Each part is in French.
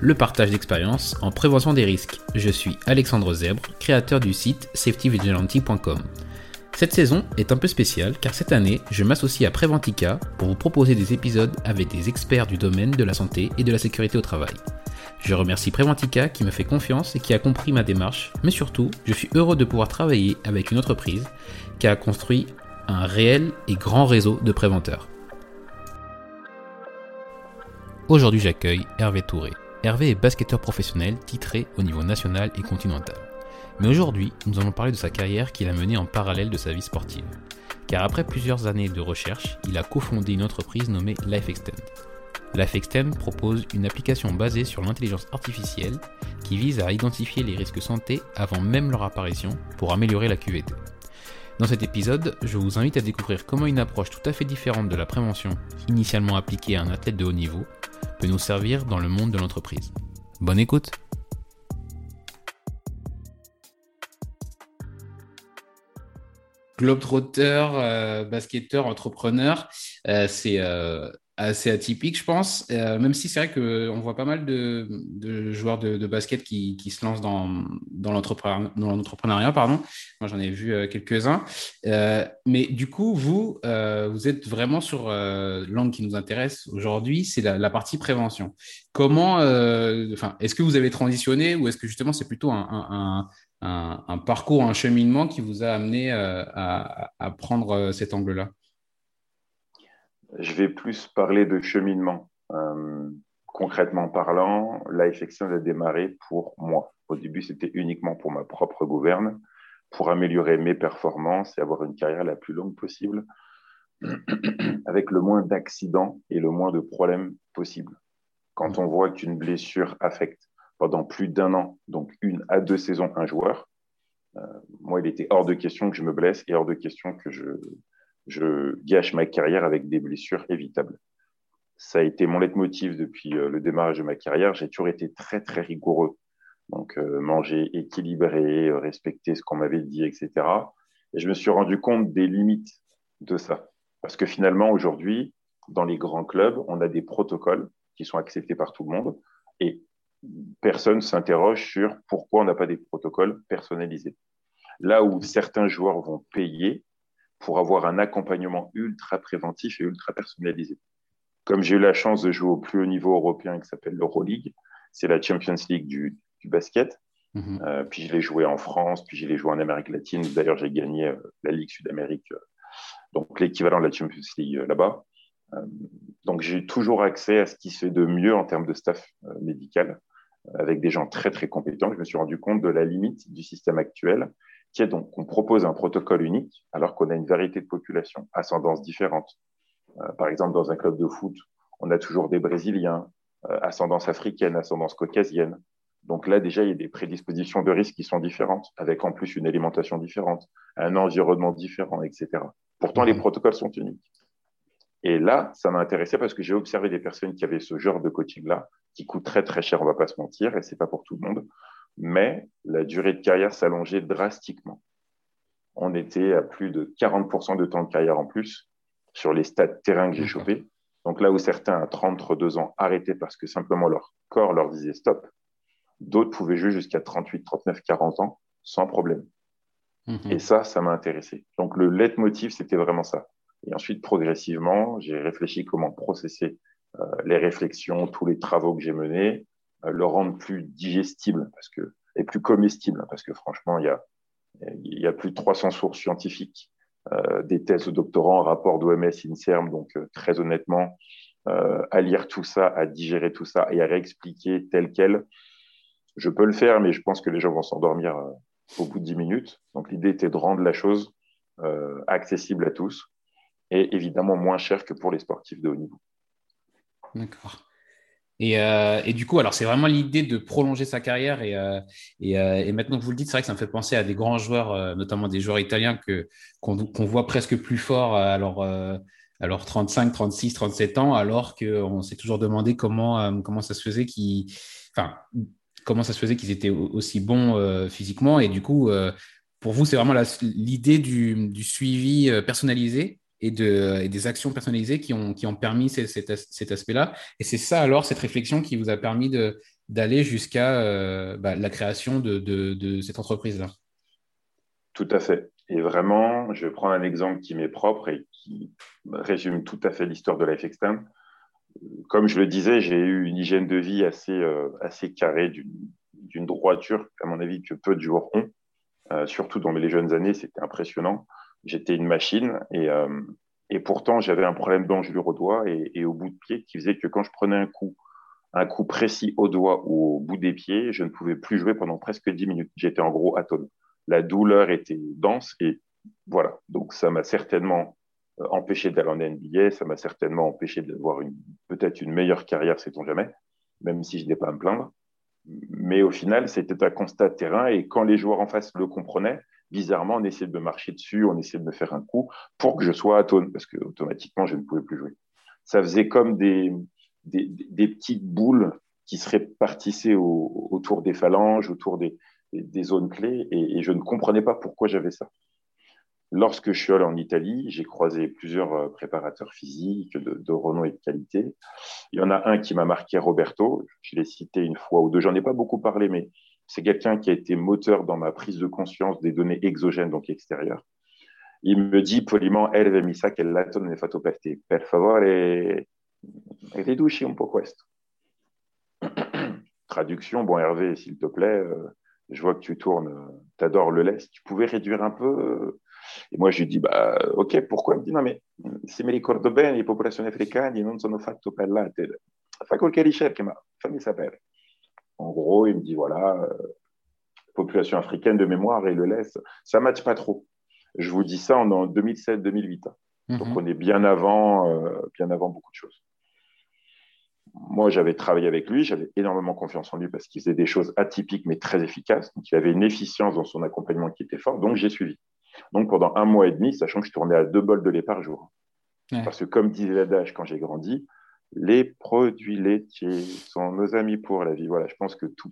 le partage d'expériences en prévention des risques. Je suis Alexandre Zèbre, créateur du site safetyvigilante.com. Cette saison est un peu spéciale car cette année, je m'associe à Preventica pour vous proposer des épisodes avec des experts du domaine de la santé et de la sécurité au travail. Je remercie Preventica qui me fait confiance et qui a compris ma démarche, mais surtout, je suis heureux de pouvoir travailler avec une entreprise qui a construit un réel et grand réseau de préventeurs. Aujourd'hui, j'accueille Hervé Touré. Hervé est basketteur professionnel titré au niveau national et continental. Mais aujourd'hui, nous allons parler de sa carrière qu'il a menée en parallèle de sa vie sportive. Car après plusieurs années de recherche, il a cofondé une entreprise nommée LifeXtend. LifeXtend propose une application basée sur l'intelligence artificielle qui vise à identifier les risques santé avant même leur apparition pour améliorer la QVT. Dans cet épisode, je vous invite à découvrir comment une approche tout à fait différente de la prévention, initialement appliquée à un athlète de haut niveau, peut nous servir dans le monde de l'entreprise. Bonne écoute Globetrotter, euh, basketteur, entrepreneur, euh, c'est euh, assez atypique, je pense. Euh, même si c'est vrai qu'on voit pas mal de, joueurs de, basket qui, se lancent dans, l'entrepreneuriat. Pardon. Moi, j'en ai vu euh, quelques-uns. Euh, mais du coup, vous, vous êtes vraiment sur l'angle qui nous intéresse aujourd'hui, c'est la, partie prévention. Comment, enfin, est-ce que vous avez transitionné ou est-ce que justement c'est plutôt un, parcours, un cheminement qui vous a amené à prendre cet angle-là? Je vais plus parler de cheminement. Euh, concrètement parlant, Extend a démarré pour moi. Au début, c'était uniquement pour ma propre gouverne, pour améliorer mes performances et avoir une carrière la plus longue possible, avec le moins d'accidents et le moins de problèmes possibles. Quand on voit qu'une blessure affecte pendant plus d'un an, donc une à deux saisons, un joueur, euh, moi, il était hors de question que je me blesse et hors de question que je, je gâche ma carrière avec des blessures évitables. Ça a été mon leitmotiv depuis euh, le démarrage de ma carrière. J'ai toujours été très, très rigoureux. Donc, euh, manger équilibré, euh, respecter ce qu'on m'avait dit, etc. Et je me suis rendu compte des limites de ça. Parce que finalement, aujourd'hui, dans les grands clubs, on a des protocoles qui sont acceptés par tout le monde. Et personne s'interroge sur pourquoi on n'a pas des protocoles personnalisés. Là où certains joueurs vont payer, pour avoir un accompagnement ultra préventif et ultra personnalisé. Comme j'ai eu la chance de jouer au plus haut niveau européen qui s'appelle l'Euroleague, c'est la Champions League du, basket. Mhm. Euh, puis je l'ai joué en France, puis je l'ai joué en Amérique latine. D'ailleurs, j'ai gagné euh, la Ligue Sud-Amérique, euh, donc l'équivalent de la Champions League là-bas. donc j'ai toujours accès à ce qui se fait de mieux en termes de staff médical, avec des gens très très compétents. Je me suis rendu compte de la limite du système actuel qui est donc qu'on propose un protocole unique alors qu'on a une variété de populations, ascendances différentes. Euh, par exemple, dans un club de foot, on a toujours des Brésiliens, euh, ascendance africaine, ascendance caucasienne. Donc là, déjà, il y a des prédispositions de risque qui sont différentes, avec en plus une alimentation différente, un environnement différent, etc. Pourtant, les mmh. protocoles sont uniques. Et là, ça m'a intéressé parce que j'ai observé des personnes qui avaient ce genre de coaching-là, qui coûte très très cher, on va pas se mentir, et c'est pas pour tout le monde mais la durée de carrière s'allongeait drastiquement. On était à plus de 40% de temps de carrière en plus sur les stades terrain que j'ai chopés. Donc là où certains à 32 ans arrêtaient parce que simplement leur corps leur disait stop, d'autres pouvaient jouer jusqu'à 38, 39, 40 ans sans problème. Mhm. Et ça, ça m'a intéressé. Donc le leitmotiv, c'était vraiment ça. Et ensuite, progressivement, j'ai réfléchi comment processer euh, les réflexions, tous les travaux que j'ai menés, le rendre plus digestible parce que, et plus comestible, parce que franchement, il y a, il y a plus de 300 sources scientifiques, euh, des thèses de doctorants, rapports d'OMS, INSERM, donc euh, très honnêtement, à lire tout ça, à digérer tout ça et à réexpliquer tel quel, je peux le faire, mais je pense que les gens vont s'endormir au bout de 10 minutes. Donc l'idée était de rendre la chose accessible à tous et évidemment moins cher que pour les sportifs de haut niveau. D'accord. Euh, et, du coup, alors c'est vraiment l'idée de prolonger sa carrière. Et, euh, euh, et, maintenant que vous le dites, c'est vrai que ça me fait penser à des grands joueurs, notamment des joueurs italiens que, qu'on, voit presque plus forts à leur, 35, 36, 37 ans, alors qu'on s'est toujours demandé comment, comment ça se faisait qu'ils, comment ça se faisait qu'ils étaient aussi bons physiquement. Et du coup, pour vous, c'est vraiment l'idée du, suivi personnalisé et, de, et des actions personnalisées qui ont, qui ont permis cet, aspect-là. Et c'est ça alors, cette réflexion qui vous a permis d'aller jusqu'à euh, bah, la création de, de, cette entreprise-là. Tout à fait. Et vraiment, je vais prendre un exemple qui m'est propre et qui résume tout à fait l'histoire de Life Extend. Comme je le disais, j'ai eu une hygiène de vie assez, euh, assez carrée, d'une droiture, à mon avis, que peu de joueurs ont. Euh, surtout dans les jeunes années, c'était impressionnant j'étais une machine et, euh, et pourtant j'avais un problème d'engelure au doigt et, au bout de pied qui faisait que quand je prenais un coup, un coup précis au doigt ou au bout des pieds, je ne pouvais plus jouer pendant presque 10 minutes. J'étais en gros atone. La douleur était dense et voilà. Donc ça m'a certainement euh, empêché d'aller en NBA, ça m'a certainement empêché d'avoir peut-être une meilleure carrière, sait-on jamais, même si je n'ai pas à me plaindre. Mais au final, c'était un constat de terrain et quand les joueurs en face le comprenaient, bizarrement, on essayait de me marcher dessus, on essayait de me faire un coup pour que je sois atone, parce que automatiquement, je ne pouvais plus jouer. Ça faisait comme des, des, petites boules qui se répartissaient autour des phalanges, autour des, zones clés, et, je ne comprenais pas pourquoi j'avais ça. Lorsque je suis allé en Italie, j'ai croisé plusieurs euh, préparateurs physiques de, de, renom et de qualité. Il y en a un qui m'a marqué, Roberto. Je l'ai cité une fois ou deux. J'en ai pas beaucoup parlé, mais c'est quelqu'un qui a été moteur dans ma prise de conscience des données exogènes, donc extérieures. Il me dit poliment, Hervé mi sa che il letto non è fatto per te. Per favore, riduci un po' questo. Traduction, bon Hervé, s'il te plaît, euh, je vois que tu tournes, tu adores le lait, tu pouvais réduire un peu. Euh. Et moi, je lui dis, bah, ok, pourquoi Il me dit, non, mais se mi ricordo bene, le popolazioni africaine non sono fatto per latte. Fai qualche ricerca, ma fammi sapere. En gros, il me dit voilà, euh, population africaine de mémoire et le laisse. Ça ne matche pas trop. Je vous dis ça en, 2007-2008. Hein. Mhm. Donc on est bien avant, euh, bien avant beaucoup de choses. Moi, j'avais travaillé avec lui, j'avais énormément confiance en lui parce qu'il faisait des choses atypiques mais très efficaces. Donc il avait une efficience dans son accompagnement qui était forte. Donc j'ai suivi. Donc pendant un mois et demi, sachant que je tournais à deux bols de lait par jour. Parce que comme disait l'adage quand j'ai grandi, les produits laitiers sont nos amis pour la vie. Voilà, je pense que tout,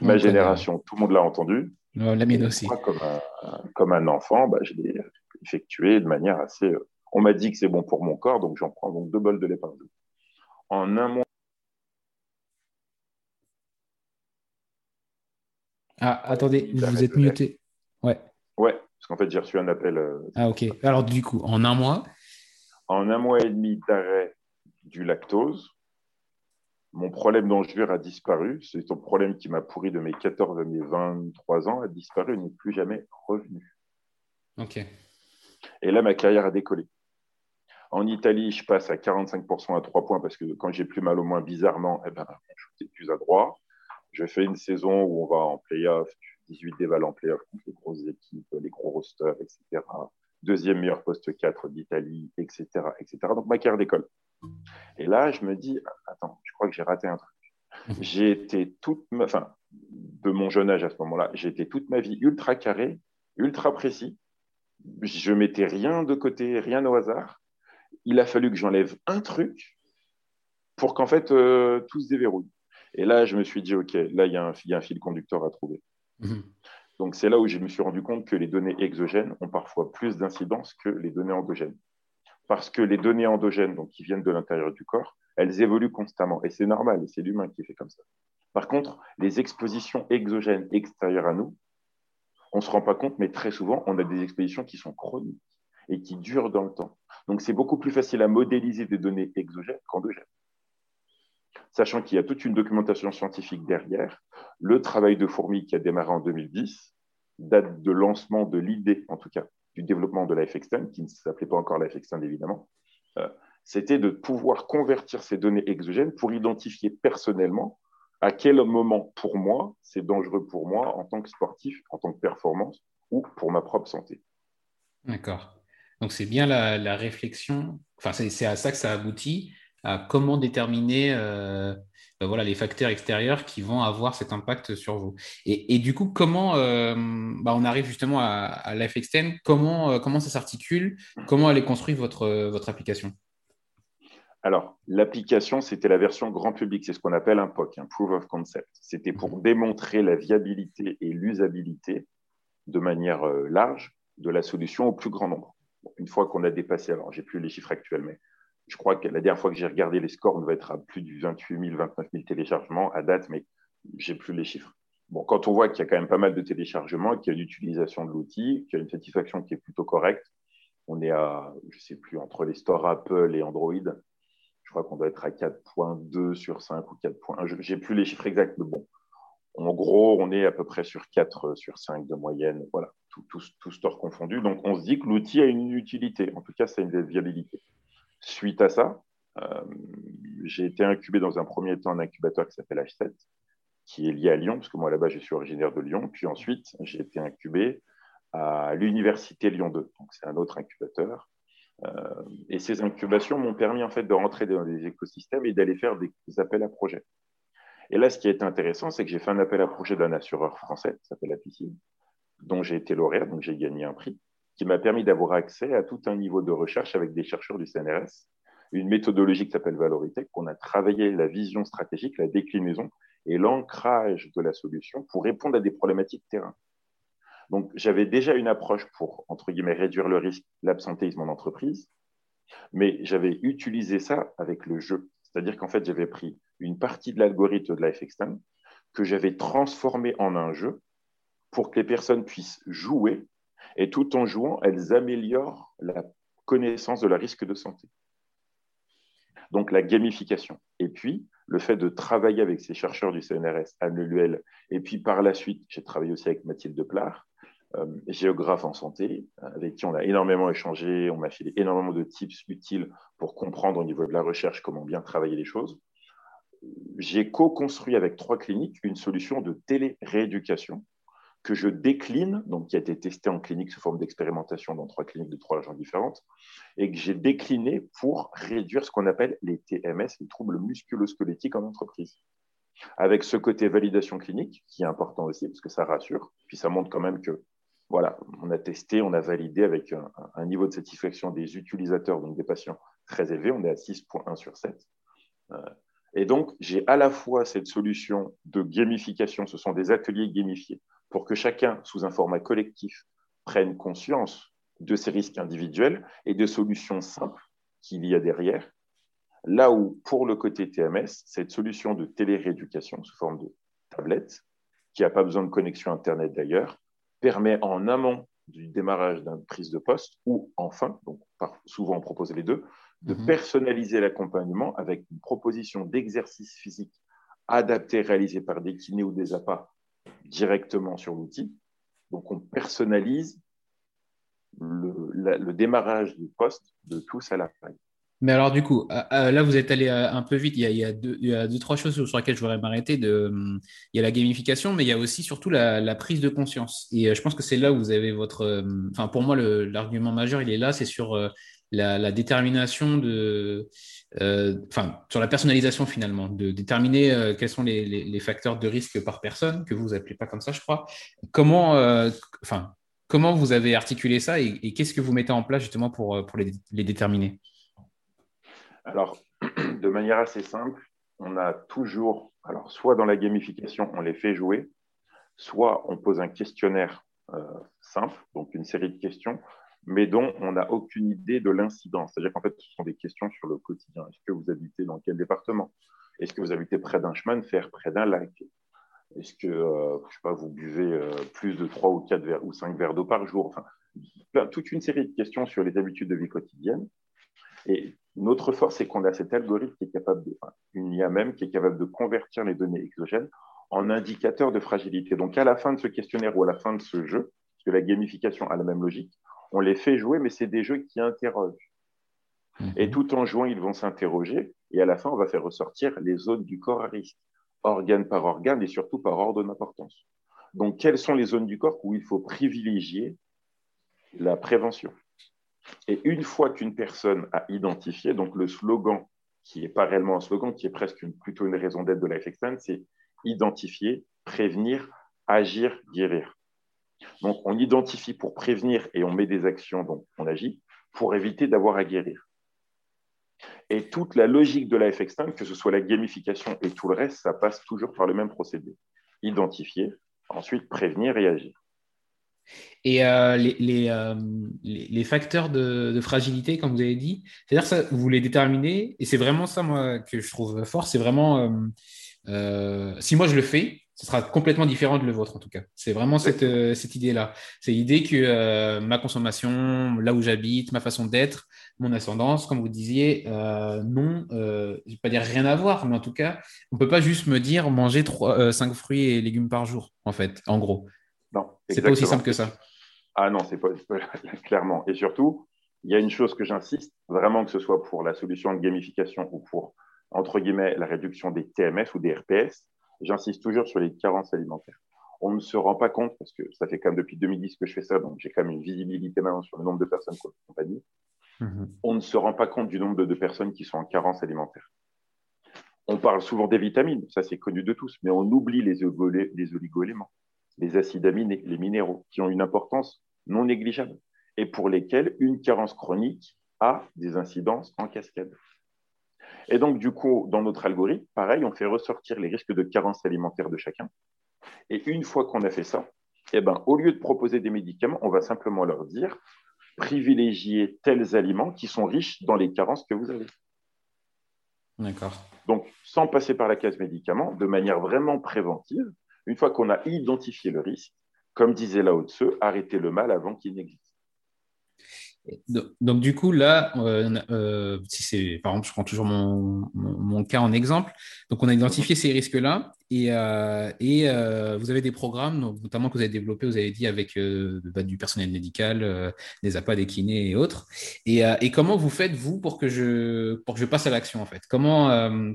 ma génération, tout le monde l'a entendu. la mienne aussi. Moi, comme, un, comme un enfant, bah, je l'ai effectué de manière assez. Euh, on m'a dit que c'est bon pour mon corps, donc j'en prends donc deux bols de lait par jour. En un mois. Ah, attendez, vous êtes muté. Ouais. Ouais, parce qu'en fait, j'ai reçu un appel. Euh, ah, ok. Alors, du coup, en un mois En un mois et demi d'arrêt du lactose. Mon problème d'engelure a disparu. C'est un problème qui m'a pourri de mes 14 à mes 23 ans, a disparu et n'est plus jamais revenu. OK. Et là, ma carrière a décollé. En Italie, je passe à 45% à 3 points parce que quand j'ai plus mal au moins, bizarrement, eh ben, je suis plus à droit. Je fais une saison où on va en playoff, 18 déval en playoff contre les grosses équipes, les gros rosters, etc. Deuxième meilleur poste 4 d'Italie, etc., etc. Donc ma carrière décolle. Et là, je me dis, attends, je crois que j'ai raté un truc? J'ai été toute ma, enfin, de mon jeune âge à ce moment-là, j'ai été toute ma vie ultra carré, ultra précis. Je mettais rien de côté, rien au hasard. Il a fallu que j'enlève un truc pour qu'en fait euh, tout se déverrouille. Et là, je me suis dit, OK, là, il y, a un fil conducteur à trouver. Mhm. Donc, c'est là où je me suis rendu compte que les données exogènes ont parfois plus d'incidence que les données endogènes parce que les données endogènes, donc qui viennent de l'intérieur du corps, elles évoluent constamment. Et c'est normal, c'est l'humain qui fait comme ça. Par contre, les expositions exogènes extérieures à nous, on ne se rend pas compte, mais très souvent, on a des expositions qui sont chroniques et qui durent dans le temps. Donc, c'est beaucoup plus facile à modéliser des données exogènes qu'endogènes. Sachant qu'il y a toute une documentation scientifique derrière, le travail de fourmi qui a démarré en 2010 date de lancement de l'idée, en tout cas, du développement de la FXTEN, qui ne s'appelait pas encore la FXTEN évidemment, euh, c'était de pouvoir convertir ces données exogènes pour identifier personnellement à quel moment pour moi c'est dangereux pour moi en tant que sportif, en tant que performance ou pour ma propre santé. D'accord. Donc c'est bien la, réflexion, enfin c'est à ça que ça aboutit, à comment déterminer ben voilà, les facteurs extérieurs qui vont avoir cet impact sur vous. Et, du coup, comment ben on arrive justement à, à LifeXtend comment, comment ça s'articule Comment elle est construite votre, votre application? Alors, l'application, c'était la version grand public, c'est ce qu'on appelle un POC, un Proof of Concept. C'était pour mhm. démontrer la viabilité et l'usabilité de manière euh, large de la solution au plus grand nombre. une fois qu'on a dépassé, alors j'ai plus les chiffres actuels, mais je crois que la dernière fois que j'ai regardé les scores, on va être à plus de 28 000, 29 000 téléchargements à date, mais j'ai plus les chiffres. Bon, quand on voit qu'il y a quand même pas mal de téléchargements, qu'il y a une utilisation de l'outil, qu'il y a une satisfaction qui est plutôt correcte, on est à, je sais plus, entre les stores Apple et Android, je crois qu'on doit être à 4.2 sur 5 ou 4.1. Je n'ai plus les chiffres exacts, mais bon. En gros, on est à peu près sur 4 sur 5 de moyenne. Voilà, tout, tout, tout store confondu. Donc, on se dit que l'outil a une utilité. En tout cas, ça a une viabilité. Suite à ça, euh, j'ai été incubé dans un premier temps un incubateur qui s'appelle H7, qui est lié à Lyon, parce que moi, là-bas, je suis originaire de Lyon. Puis ensuite, j'ai été incubé à l'Université Lyon 2. Donc, c'est un autre incubateur euh, et ces incubations m'ont permis en fait de rentrer dans les écosystèmes et d'aller faire des, appels à projets. Et là, ce qui été intéressant, c'est que j'ai fait un appel à projet d'un assureur français qui s'appelle Apicil, dont j'ai été lauréat, donc j'ai gagné un prix, qui m'a permis d'avoir accès à tout un niveau de recherche avec des chercheurs du CNRS, une méthodologie qui s'appelle Valoritech, qu'on a travaillé la vision stratégique, la déclinaison et l'ancrage de la solution pour répondre à des problématiques terrain. Donc, j'avais déjà une approche pour, entre guillemets, réduire le risque, l'absentéisme en entreprise, mais j'avais utilisé ça avec le jeu. C'est-à-dire qu'en fait, j'avais pris une partie de l'algorithme de LifeXtend que j'avais transformé en un jeu pour que les personnes puissent jouer et tout en jouant, elles améliorent la connaissance de la risque de santé. Donc la gamification. Et puis, le fait de travailler avec ces chercheurs du CNRS, Anne Luel, et puis par la suite, j'ai travaillé aussi avec Mathilde Plard, euh, géographe en santé, avec qui on a énormément échangé, on m'a filé énormément de tips utiles pour comprendre au niveau de la recherche comment bien travailler les choses. J'ai co-construit avec trois cliniques une solution de télé-rééducation que je décline, donc qui a été testée en clinique sous forme d'expérimentation dans trois cliniques de trois régions différentes, et que j'ai décliné pour réduire ce qu'on appelle les TMS, les troubles musculo-squelettiques en entreprise avec ce côté validation clinique qui est important aussi parce que ça rassure, puis ça montre quand même que voilà, on a testé, on a validé avec un, niveau de satisfaction des utilisateurs, donc des patients très élevé, on est à 6.1 sur 7. Euh, et donc, j'ai à la fois cette solution de gamification, ce sont des ateliers gamifiés, pour que chacun, sous un format collectif, prenne conscience de ses risques individuels et de solutions simples qu'il y a derrière. Là où, pour le côté TMS, cette solution de télérééducation sous forme de tablette, qui n'a pas besoin de connexion Internet d'ailleurs, permet en amont du démarrage d'une prise de poste ou enfin, donc souvent on propose les deux, de mhm. personnaliser l'accompagnement avec une proposition d'exercice physique adapté, réalisé par des kinés ou des APA directement sur l'outil. Donc on personnalise le, démarrage du poste de la fin. Mais alors, du coup, euh, euh, là, vous êtes allé euh, un peu vite. Il y, a, deux, trois choses sur lesquelles je voudrais m'arrêter. Il y a la gamification, mais il y a aussi surtout la, prise de conscience. Et je pense que c'est là où vous avez votre. Enfin, pour moi, l'argument majeur, il est là c'est sur la, détermination de. Enfin, sur la personnalisation finalement, de déterminer quels sont les, facteurs de risque par personne, que vous appelez pas comme ça, je crois. Comment. Enfin, comment vous avez articulé ça et, qu'est-ce que vous mettez en place justement pour, les déterminer? Alors, de manière assez simple, on a toujours, alors soit dans la gamification, on les fait jouer, soit on pose un questionnaire euh, simple, donc une série de questions, mais dont on n'a aucune idée de l'incidence. C'est-à-dire qu'en fait, ce sont des questions sur le quotidien. Est-ce que vous habitez dans quel département? Est-ce que vous habitez près d'un chemin de fer, près d'un lac? Est-ce que, euh, sais pas, vous buvez euh, plus de 3 ou 4 verres ou 5 verres d'eau par jour? Enfin, toute une série de questions sur les habitudes de vie quotidienne. Et notre force, c'est qu'on a cet algorithme qui est capable de, une IA même, qui est capable de convertir les données exogènes en indicateurs de fragilité. Donc, à la fin de ce questionnaire ou à la fin de ce jeu, parce que la gamification a la même logique, on les fait jouer, mais c'est des jeux qui interrogent. Mhm. Et tout en jouant, ils vont s'interroger, et à la fin, on va faire ressortir les zones du corps à risque, organe par organe, et surtout par ordre d'importance. Donc, quelles sont les zones du corps où il faut privilégier la prévention? Et une fois qu'une personne a identifié, donc le slogan qui n'est pas réellement un slogan, qui est presque plutôt une raison d'être de Life Extend, c'est identifier, prévenir, agir, guérir. Donc, on identifie pour prévenir et on met des actions, donc on agit, pour éviter d'avoir à guérir. Et toute la logique de la FX que ce soit la gamification et tout le reste, ça passe toujours par le même procédé. Identifier, ensuite prévenir et agir. Et euh, euh, les, les, facteurs de, fragilité, comme vous avez dit, c'est-à-dire ça, vous les déterminez, et c'est vraiment ça, moi, que je trouve fort, c'est vraiment, euh, si moi je le fais, ce sera complètement différent de le vôtre en tout cas. C'est vraiment cette, euh, cette idée-là. C'est l'idée que euh, ma consommation, là où j'habite, ma façon d'être, mon ascendance, comme vous disiez, euh, non, je ne vais pas dire rien à voir, mais en tout cas, on ne peut pas juste me dire manger 3, 5 fruits et légumes par jour, en fait, en gros. Non. C'est pas aussi simple que ça. Ah non, c'est pas, clairement. Et surtout, il y a une chose que j'insiste, vraiment que ce soit pour la solution de gamification ou pour, entre guillemets, la réduction des TMS ou des RPS, J'insiste toujours sur les carences alimentaires. On ne se rend pas compte, parce que ça fait quand même depuis 2010 que je fais ça, donc j'ai quand même une visibilité maintenant sur le nombre de personnes qu'on accompagne. Mhm. On ne se rend pas compte du nombre de, personnes qui sont en carence alimentaire. On parle souvent des vitamines, ça c'est connu de tous, mais on oublie les, les oligo-éléments, les acides aminés, les minéraux, qui ont une importance non négligeable et pour lesquels une carence chronique a des incidences en cascade. Et donc, du coup, dans notre algorithme, pareil, on fait ressortir les risques de carence alimentaire de chacun. Et une fois qu'on a fait ça, eh ben, au lieu de proposer des médicaments, on va simplement leur dire privilégier tels aliments qui sont riches dans les carences que vous avez. D'accord. Donc, sans passer par la case médicaments, de manière vraiment préventive, une fois qu'on a identifié le risque, comme disait Lao Tse, arrêter le mal avant qu'il n'existe. Donc, du coup, là, euh, euh, si c'est, par exemple, je prends toujours mon, mon, cas en exemple. Donc, on a identifié ces risques-là et, euh, et euh, vous avez des programmes, notamment que vous avez développés, vous avez dit, avec euh, bah, du personnel médical, des APA, des kinés et autres. Et, et, comment vous faites, vous, pour que je, pour que je passe à l'action, en fait? Comment,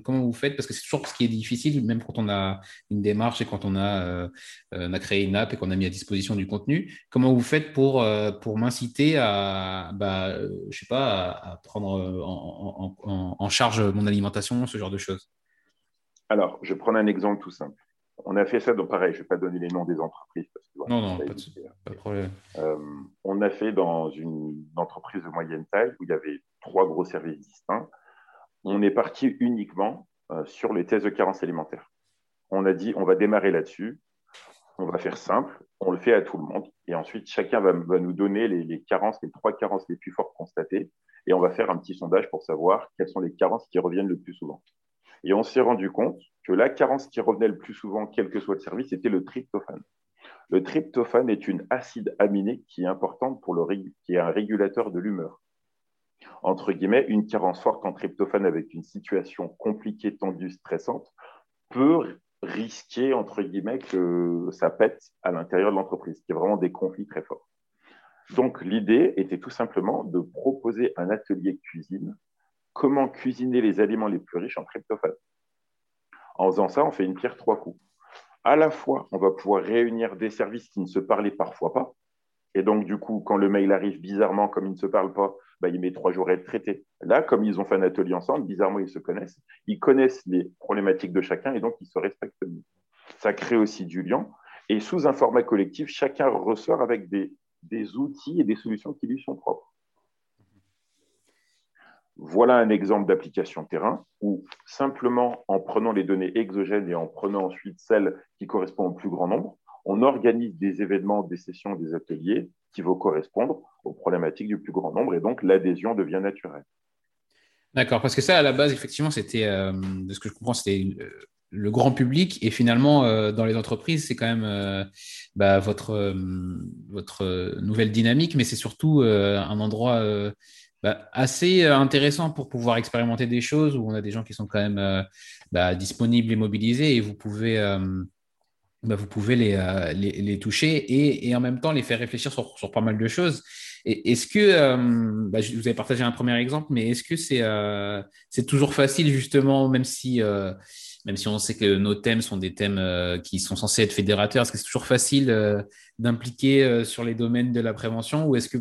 comment vous faites? Parce que c'est toujours ce qui est difficile, même quand on a une démarche et quand on a, on a créé une app et qu'on a mis à disposition du contenu. Comment vous faites pour, pour m'inciter à, bah, je sais pas, à, prendre en, en, en charge mon alimentation, ce genre de choses? Alors, je prends un exemple tout simple. On a fait ça, donc pareil, je ne vais pas donner les noms des entreprises. non, non, pas de, problème. Euh, on a fait dans une entreprise de moyenne taille où il y avait trois gros services distincts. On est parti uniquement euh, sur les tests de carence alimentaire. On a dit, on va démarrer là-dessus. On va faire simple, on le fait à tout le monde. Et ensuite, chacun va, nous donner les, les, carences, les trois carences les plus fortes constatées. Et on va faire un petit sondage pour savoir quelles sont les carences qui reviennent le plus souvent. Et on s'est rendu compte que la carence qui revenait le plus souvent, quel que soit le service, c'était le tryptophane. Le tryptophane est une acide aminé qui est importante pour le qui est un régulateur de l'humeur. Entre guillemets, une carence forte en tryptophane avec une situation compliquée, tendue, stressante peut risquer, entre guillemets, que ça pète à l'intérieur de l'entreprise, qui est vraiment des conflits très forts. Donc, l'idée était tout simplement de proposer un atelier cuisine comment cuisiner les aliments les plus riches en tryptophane. En faisant ça, on fait une pierre trois coups. À la fois, on va pouvoir réunir des services qui ne se parlaient parfois pas. Et donc, du coup, quand le mail arrive bizarrement, comme ils ne se parlent pas, bah, il met trois jours à être traité. Là, comme ils ont fait un atelier ensemble, bizarrement, ils se connaissent. Ils connaissent les problématiques de chacun et donc ils se respectent mieux. Ça crée aussi du lien. Et sous un format collectif, chacun ressort avec des outils et des solutions qui lui sont propres. Voilà un exemple d'application terrain où simplement en prenant les données exogènes et en prenant ensuite celles qui correspondent au plus grand nombre, on organise des événements, des sessions, des ateliers qui vont correspondre aux problématiques du plus grand nombre et donc l'adhésion devient naturelle. D'accord, parce que ça, à la base, effectivement, c'était, euh, ce que je comprends, c'était euh, le grand public et finalement, euh, dans les entreprises, c'est quand même bah, votre nouvelle dynamique, mais c'est surtout un endroit bah, assez euh, intéressant pour pouvoir expérimenter des choses où on a des gens qui sont quand même euh, bah, disponibles et mobilisés et vous pouvez, euh, bah, vous pouvez les, les, toucher et, et, en même temps les faire réfléchir sur, sur pas mal de choses. Est-ce que, vous avez partagé un premier exemple, mais est-ce que c'est c'est toujours facile justement, même si, même si on sait que nos thèmes sont des thèmes qui sont censés être fédérateurs, est-ce que c'est toujours facile d'impliquer sur les domaines de la prévention ou est-ce que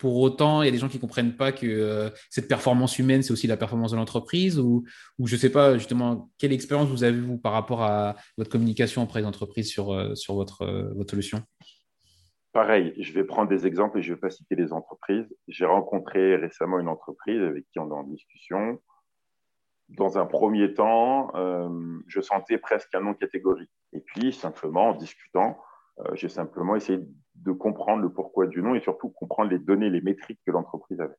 pour autant, il y a des gens qui ne comprennent pas que euh, cette performance humaine, c'est aussi la performance de l'entreprise ou, je ne sais pas justement quelle expérience vous avez vous par rapport à votre communication auprès des entreprises sur, euh, sur votre, euh, votre solution? Pareil, je vais prendre des exemples et je ne vais pas citer les entreprises. J'ai rencontré récemment une entreprise avec qui on est en discussion. Dans un premier temps, je sentais presque un non catégorique. Et puis, simplement, en discutant, j'ai simplement essayé de comprendre le pourquoi du nom et surtout comprendre les données, les métriques que l'entreprise avait.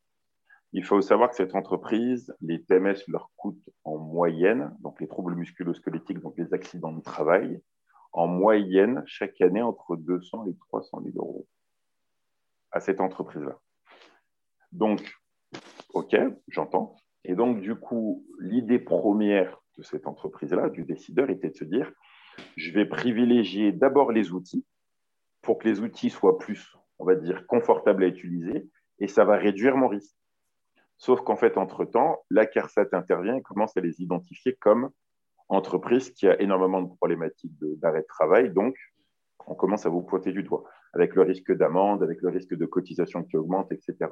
Il faut savoir que cette entreprise, les TMS leur coûtent en moyenne, donc les troubles musculo-squelettiques, donc les accidents de travail, en moyenne chaque année entre 200 et 300 000 euros à cette entreprise-là. Donc, OK, j'entends. Et donc, du coup, l'idée première de cette entreprise-là, du décideur, était de se dire, je vais privilégier d'abord les outils pour que les outils soient plus, on va dire, confortables à utiliser et ça va réduire mon risque. Sauf qu'en fait, entre-temps, la CARSAT intervient et commence à les identifier comme entreprise qui a énormément de problématiques d'arrêt de, travail. Donc, on commence à vous pointer du doigt avec le risque d'amende, avec le risque de cotisation qui augmente, etc.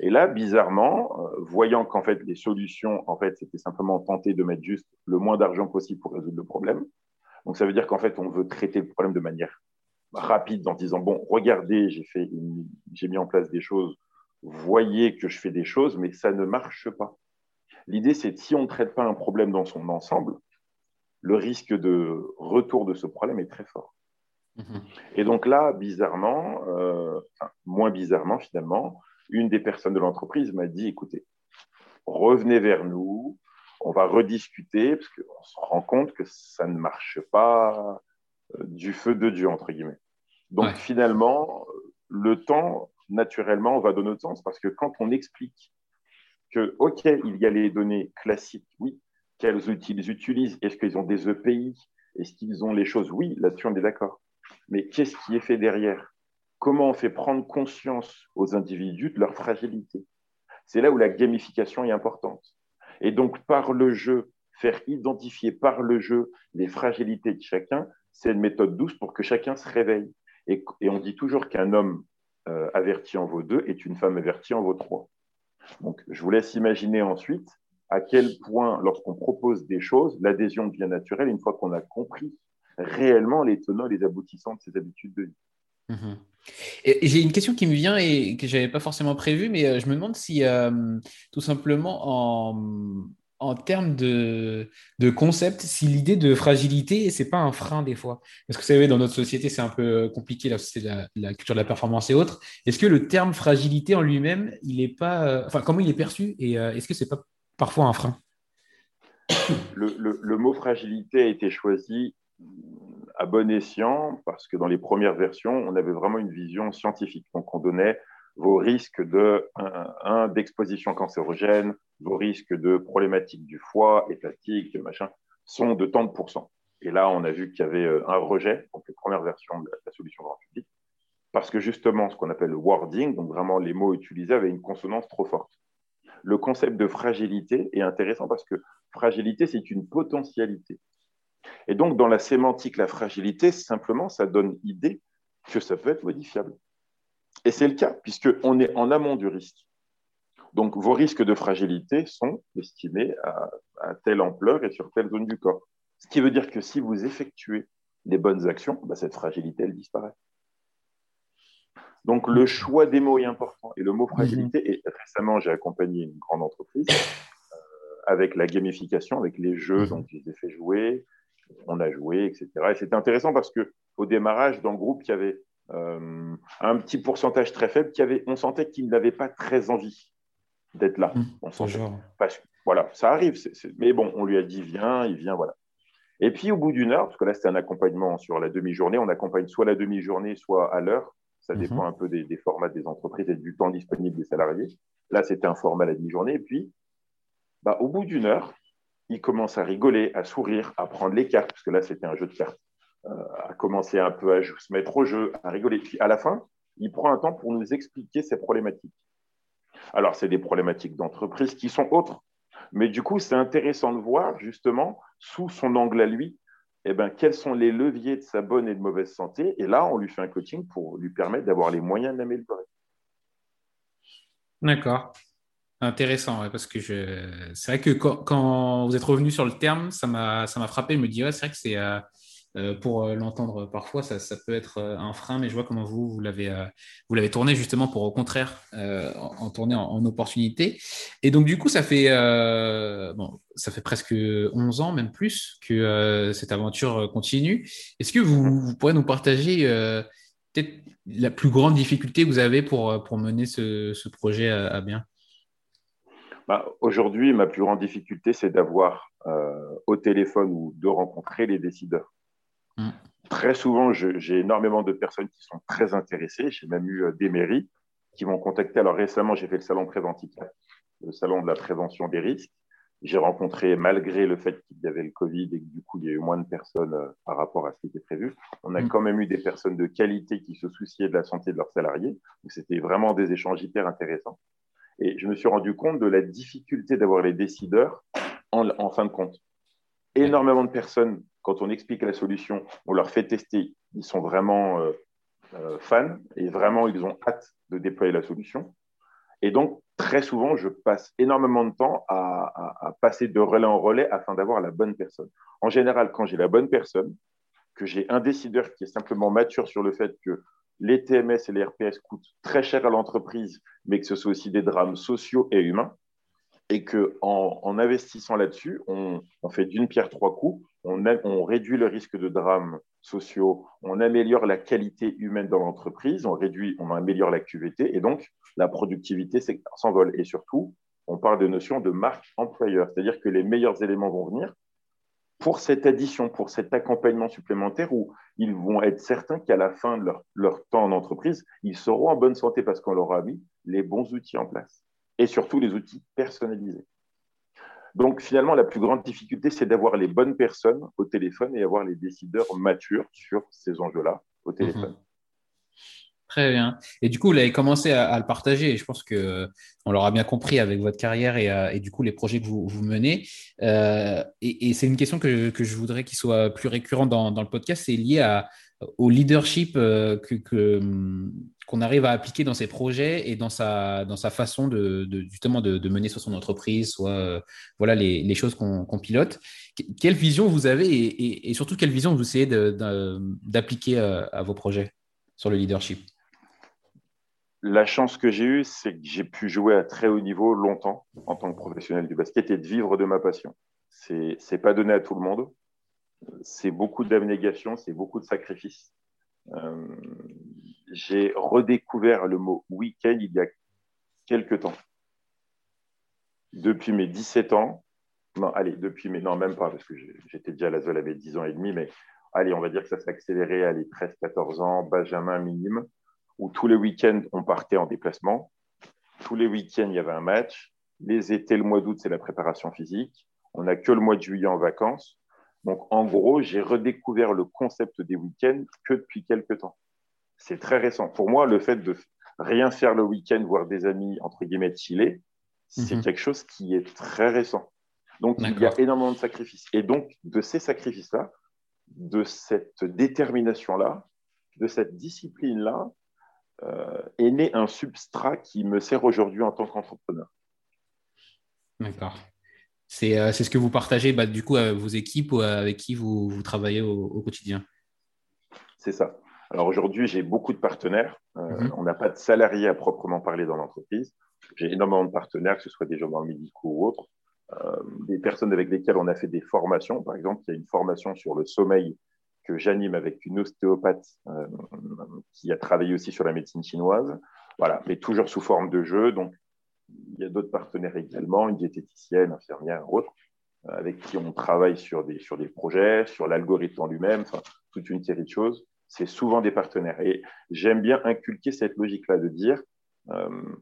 Et là, bizarrement, euh, voyant qu'en fait, les solutions, en fait, c'était simplement tenter de mettre juste le moins d'argent possible pour résoudre le problème. Donc, ça veut dire qu'en fait, on veut traiter le problème de manière rapide en disant bon, regardez, j'ai fait, j'ai mis en place des choses, voyez que je fais des choses, mais ça ne marche pas. L'idée, c'est que si on ne traite pas un problème dans son ensemble, le risque de retour de ce problème est très fort. Mhm. Et donc là, bizarrement, euh, moins bizarrement finalement, une des personnes de l'entreprise m'a dit, écoutez, revenez vers nous, on va rediscuter, parce qu'on se rend compte que ça ne marche pas du feu de Dieu, entre guillemets. Donc finalement, le temps, naturellement, va dans notre sens, parce que quand on explique que, OK, il y a les données classiques, oui, quels outils ils utilisent, est-ce qu'ils ont des EPI, est-ce qu'ils ont les choses, oui, là-dessus on est d'accord. Mais qu'est-ce qui est fait derrière? Comment on fait prendre conscience aux individus de leur fragilité? C'est là où la gamification est importante. Et donc, par le jeu, faire identifier par le jeu les fragilités de chacun, c'est une méthode douce pour que chacun se réveille. Et, on dit toujours qu'un homme euh, averti en vaut deux est une femme avertie en vaut trois. Donc, je vous laisse imaginer ensuite à quel point, lorsqu'on propose des choses, l'adhésion devient naturelle une fois qu'on a compris réellement les tenants et les aboutissants de ces habitudes de vie. Mhm. J'ai une question qui me vient et que je n'avais pas forcément prévue, mais euh, je me demande si euh, tout simplement en, en termes de, concept, si l'idée de fragilité, c'est pas un frein des fois. Parce que vous savez, dans notre société, c'est un peu compliqué, là, c'est la, culture de la performance et autres. Est-ce que le terme fragilité en lui-même, il est pas. Euh, enfin, comment il est perçu et euh, est-ce que c'est pas parfois un frein? Le, le, mot fragilité a été choisi à bon escient parce que dans les premières versions, on avait vraiment une vision scientifique. Donc, on donnait vos risques de, un, d'exposition cancérogène, vos risques de problématiques du foie, hépatique, machin, sont de tant de pourcents. Et là, on a vu qu'il y avait euh, un rejet, donc les premières versions de la, solution grand public, parce que justement, ce qu'on appelle le wording, donc vraiment les mots utilisés, avaient une consonance trop forte. Le concept de fragilité est intéressant parce que fragilité, c'est une potentialité. Et donc, dans la sémantique, la fragilité, simplement, ça donne idée que ça peut être modifiable. Et c'est le cas, puisqu'on est en amont du risque. Donc, vos risques de fragilité sont estimés à, telle ampleur et sur telle zone du corps. Ce qui veut dire que si vous effectuez les bonnes actions, bah, cette fragilité, elle disparaît. Donc, le choix des mots est important. Et le mot fragilité, mhm. et récemment, j'ai accompagné une grande entreprise euh, avec la gamification, avec les jeux, mhm. donc je les ai fait jouer, on a joué, etc. Et c'était intéressant parce qu'au démarrage, dans le groupe, il y avait euh, un petit pourcentage très faible qui avait, on sentait qu'il n'avait pas très envie d'être là. Mmh, on sentait, parce, voilà, ça arrive, mais bon, on lui a dit viens, il vient, voilà. Et puis au bout d'une heure, parce que là c'était un accompagnement sur la demi-journée, on accompagne soit la demi-journée, soit à l'heure. Ça mmh. dépend un peu des, formats des entreprises et du temps disponible des salariés. Là, c'était un format à la demi-journée. Et puis, bah, au bout d'une heure, il commence à rigoler, à sourire, à prendre les cartes, parce que là, c'était un jeu de cartes. Euh, à commencer un peu à se mettre au jeu, à rigoler. Puis à la fin, il prend un temps pour nous expliquer ses problématiques. Alors, c'est des problématiques d'entreprise qui sont autres. Mais du coup, c'est intéressant de voir justement, sous son angle à lui, eh ben, quels sont les leviers de sa bonne et de mauvaise santé. Et là, on lui fait un coaching pour lui permettre d'avoir les moyens de l'améliorer. D'accord. Intéressant, parce que c'est vrai que quand, vous êtes revenu sur le terme, ça m'a frappé. Je me dis, c'est vrai que c'est euh, pour euh, l'entendre parfois, ça, peut être euh, un frein, mais je vois comment vous, vous l'avez, tourné justement pour au contraire en, tourner en, opportunité. Et donc, du coup, ça fait, bon, ça fait presque 11 ans, même plus, que cette aventure continue. Est-ce que vous, vous, pourrez nous partager peut-être la plus grande difficulté que vous avez pour, pour mener ce, projet à bien? Bah, aujourd'hui, ma plus grande difficulté, c'est d'avoir au téléphone ou de rencontrer les décideurs. Mm. Très souvent, j'ai énormément de personnes qui sont très intéressées. J'ai même eu euh, des mairies qui m'ont contacté. Alors récemment, j'ai fait le salon préventif, le salon de la prévention des risques. J'ai rencontré, malgré le fait qu'il y avait le Covid et que du coup, il y a eu moins de personnes euh, par rapport à ce qui était prévu, on a mm. quand même eu des personnes de qualité qui se souciaient de la santé de leurs salariés. Donc, c'était vraiment des échanges hyper intéressants. Et je me suis rendu compte de la difficulté d'avoir les décideurs en, en fin de compte. Énormément de personnes quand on explique la solution, on leur fait tester, ils sont vraiment euh, euh, fans et vraiment, ils ont hâte de déployer la solution. Et donc, très souvent, je passe énormément de temps à, passer de relais en relais afin d'avoir la bonne personne. En général, quand j'ai la bonne personne, que j'ai un décideur qui est simplement mature sur le fait que les TMS et les RPS coûtent très cher à l'entreprise, mais que ce sont aussi des drames sociaux et humains, et qu'en en, investissant là-dessus, on, fait d'une pierre trois coups, on, réduit le risque de drames sociaux, on améliore la qualité humaine dans l'entreprise, on réduit, on améliore la et donc la productivité s'envole. Et surtout, on parle de notion de marque employeur, c'est-à-dire que les meilleurs éléments vont venir pour cette addition, pour cet accompagnement supplémentaire où ils vont être certains qu'à la fin de leur temps en entreprise, ils seront en bonne santé parce qu'on leur a mis les bons outils en place et surtout les outils personnalisés. Donc finalement, la plus grande difficulté, c'est d'avoir les bonnes personnes au téléphone et avoir les décideurs matures sur ces enjeux-là au téléphone. Mhm. Très bien. Et du coup, vous avez commencé à, le partager. Et je pense que on l'aura bien compris avec votre carrière et, euh, du coup les projets que vous, menez. Euh, et, c'est une question que, je voudrais qu'il soit plus récurrent dans, le podcast. C'est lié à, au leadership euh, que, qu'on arrive à appliquer dans ses projets et dans sa, façon de, justement de, mener sur son entreprise, soit euh, voilà les, choses qu'on pilote. Quelle vision vous avez et, surtout quelle vision vous essayez d'appliquer à, à, vos projets sur le leadership? La chance que j'ai eue, c'est que j'ai pu jouer à très haut niveau longtemps en tant que professionnel du basket et de vivre de ma passion. C'est n'est pas donné à tout le monde. C'est beaucoup d'abnégation, c'est beaucoup de sacrifices. Euh, j'ai redécouvert le mot week-end il y a quelques temps. Depuis mes 17 ans, non, allez, depuis mes, non, même pas, parce que j'étais déjà à la ZOL mes 10 ans et demi, mais allez, on va dire que ça s'est accéléré à les 13, 14 ans, Benjamin minime, où tous les week-ends, on partait en déplacement. Tous les week-ends, il y avait un match. Les étés, le mois d'août, c'est la préparation physique. On n'a que le mois de juillet en vacances. Donc, en gros, j'ai redécouvert le concept des week-ends que depuis quelques temps c'est très récent. Pour moi, le fait de rien faire le week-end, voir des amis, entre guillemets, chiller, c'est mhm. quelque chose qui est très récent. Donc, il y a énormément de sacrifices. Et donc, de ces sacrifices-là, de cette détermination-là, de cette discipline-là, euh, est né un substrat qui me sert aujourd'hui en tant qu'entrepreneur. D'accord. C'est euh, ce que vous partagez bah, du coup avec vos équipes ou avec qui vous, travaillez au quotidien? C'est ça. Alors aujourd'hui, j'ai beaucoup de partenaires. Euh, mhm. On n'a pas de salariés à proprement parler dans l'entreprise. J'ai énormément de partenaires, que ce soit des gens dans le médicaux ou autres, euh, des personnes avec lesquelles on a fait des formations. Par exemple, il y a une formation sur le sommeil que j'anime avec une ostéopathe euh, qui a travaillé aussi sur la médecine chinoise. Voilà, mais toujours sous forme de jeu. Donc, il y a d'autres partenaires également, une diététicienne, infirmière, autres, avec qui on travaille sur des, sur des projets, sur l'algorithme en lui-même, toute une série de choses c'est souvent des partenaires. Et j'aime bien inculquer cette logique-là de dire, euh,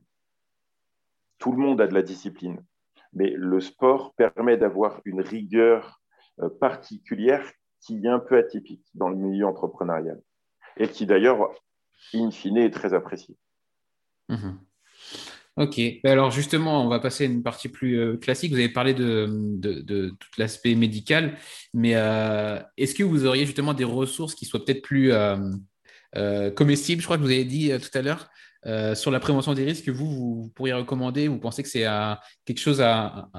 tout le monde a de la discipline, mais le sport permet d'avoir une rigueur euh, particulière qui est un peu atypique dans le milieu entrepreneurial et qui d'ailleurs, in fine, est très appréciée. Mhm. Ok, ben alors justement, on va passer à une partie plus euh, classique. Vous avez parlé de, tout l'aspect médical, mais euh, est-ce que vous auriez justement des ressources qui soient peut-être plus euh, comestibles Je crois que vous avez dit tout à l'heure. sur la prévention des risques que vous, vous pourriez recommander? Vous pensez que c'est quelque chose à,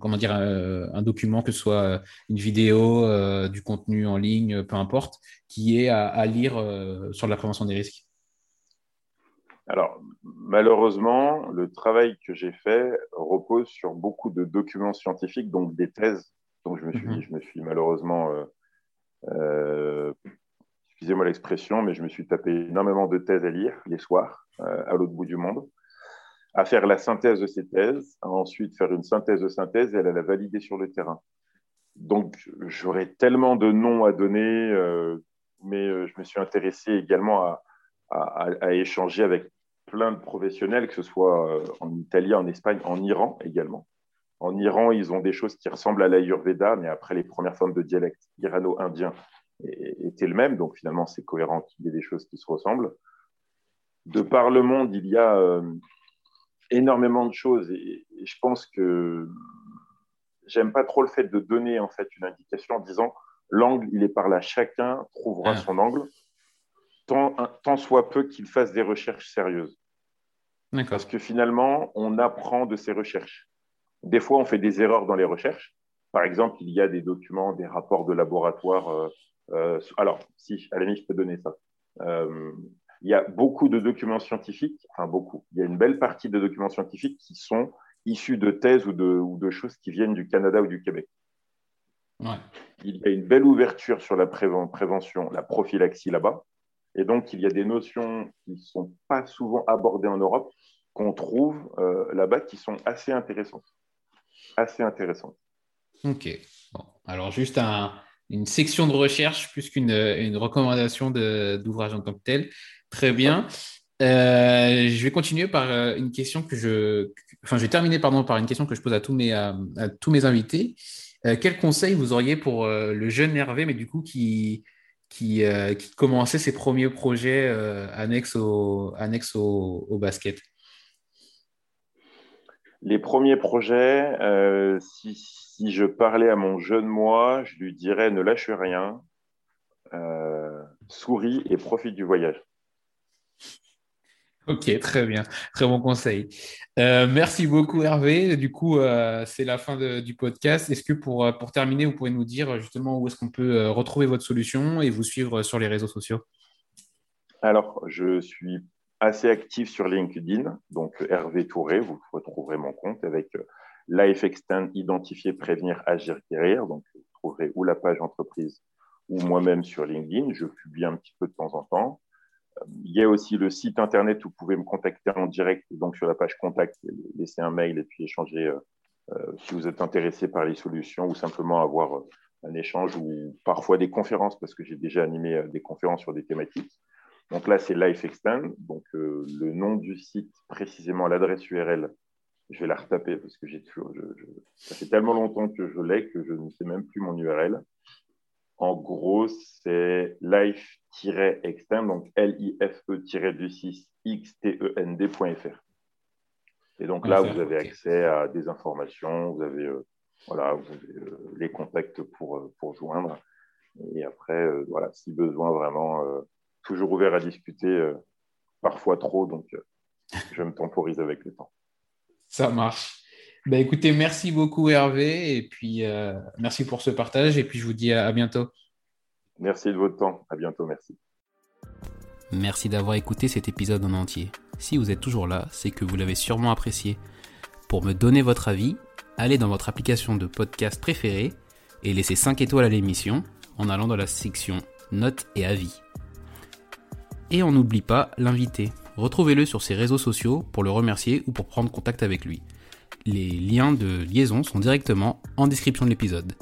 comment dire, un document, que ce soit une vidéo, du contenu en ligne, peu importe, qui est à, lire sur la prévention des risques? Alors, malheureusement, le travail que j'ai fait repose sur beaucoup de documents scientifiques, donc des thèses. Donc, je me suis, mhm. je me suis malheureusement, euh, euh, excusez-moi l'expression, mais je me suis tapé énormément de thèses à lire les soirs euh, à l'autre bout du monde, à faire la synthèse de ces thèses, à ensuite faire une synthèse de synthèse et à la valider sur le terrain. Donc, j'aurais tellement de noms à donner, mais je me suis intéressé également à, à, échanger avec plein de professionnels, que ce soit euh, en Italie, en Espagne, en Iran également. En Iran, ils ont des choses qui ressemblent à l'Ayurveda, mais après, les premières formes de dialecte irano-indien étaient le même. Donc, finalement, c'est cohérent qu'il y ait des choses qui se ressemblent. De par le monde, il y a euh, énormément de choses. Et, je pense que j'aime pas trop le fait de donner en fait une indication en disant l'angle, il est par là. Chacun trouvera ah. son angle tant, soit peu qu'il fasse des recherches sérieuses. Parce que finalement, on apprend de ces recherches. Des fois, on fait des erreurs dans les recherches. Par exemple, il y a des documents, des rapports de laboratoire. Euh, euh, alors, si, à la limite, je peux donner ça. Euh, il y a beaucoup de documents scientifiques, enfin beaucoup, il y a une belle partie de documents scientifiques qui sont issus de thèses ou de, ou de choses qui viennent du Canada ou du Québec. Il y a une belle ouverture sur la prévention, la prophylaxie là-bas. Et donc, il y a des notions qui ne sont pas souvent abordées en Europe, qu'on trouve euh, là-bas, qui sont assez intéressantes. Assez intéressantes. Ok. Alors, juste une section de recherche plus qu'une une recommandation d'ouvrage en tant que tel. Très bien. Euh, je vais continuer par euh, une question que je. Enfin, je vais terminer pardon, par une question que je pose à tous mes, à, tous mes invités. quel conseil vous auriez pour le jeune Hervé, mais du coup qui, qui, euh, qui commençait ses premiers projets euh, annexes, au, basket Les premiers projets, euh, si, je parlais à mon jeune moi, je lui dirais ne lâche rien, souris et profite du voyage. Ok, très bien. Très bon conseil. Euh, merci beaucoup, Hervé. Du coup, euh, c'est la fin du podcast. Est-ce que pour, euh, pour terminer, vous pouvez nous dire justement où est-ce qu'on peut retrouver votre solution et vous suivre sur les réseaux sociaux? Alors, je suis assez actif sur LinkedIn, donc Hervé Touré. Vous retrouverez mon compte avec Life Extend, Identifier, Prévenir, Agir, Guérir. Donc, vous trouverez ou la page entreprise ou moi-même sur LinkedIn. Je publie un petit peu de temps en temps. Il y a aussi le site internet où vous pouvez me contacter en direct, donc sur la page contact, laisser un mail et puis échanger euh, euh, si vous êtes intéressé par les solutions ou simplement avoir euh, un échange ou parfois des conférences parce que j'ai déjà animé des conférences sur des thématiques. Donc là, c'est Life Extend. Donc le nom du site, précisément l'adresse URL, je vais la retaper parce que j'ai toujours, ça fait tellement longtemps que je l'ai que je ne sais même plus mon URL. En gros, c'est life-extend, donc L-I-F-E-du-6 X-T-E-N-D.fr. Et donc là, vous avez accès à des informations, vous avez, euh, voilà, vous avez euh, les contacts pour, euh, pour joindre. Et après, voilà, si besoin, vraiment, toujours ouvert à discuter, parfois trop, donc je me temporise avec le temps. Ça marche. Bah, écoutez, merci beaucoup Hervé, et puis euh, merci pour ce partage, et puis je vous dis à, bientôt. Merci de votre temps, à bientôt, merci. Merci d'avoir écouté cet épisode en entier. Si vous êtes toujours là, c'est que vous l'avez sûrement apprécié. Pour me donner votre avis, allez dans votre application de podcast préférée et laissez 5 étoiles à l'émission en allant dans la section Notes et avis. Et on n'oublie pas l'invité. Retrouvez-le sur ses réseaux sociaux pour le remercier ou pour prendre contact avec lui. Les liens de liaison sont directement en description de l'épisode.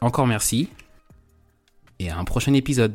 Encore merci et à un prochain épisode.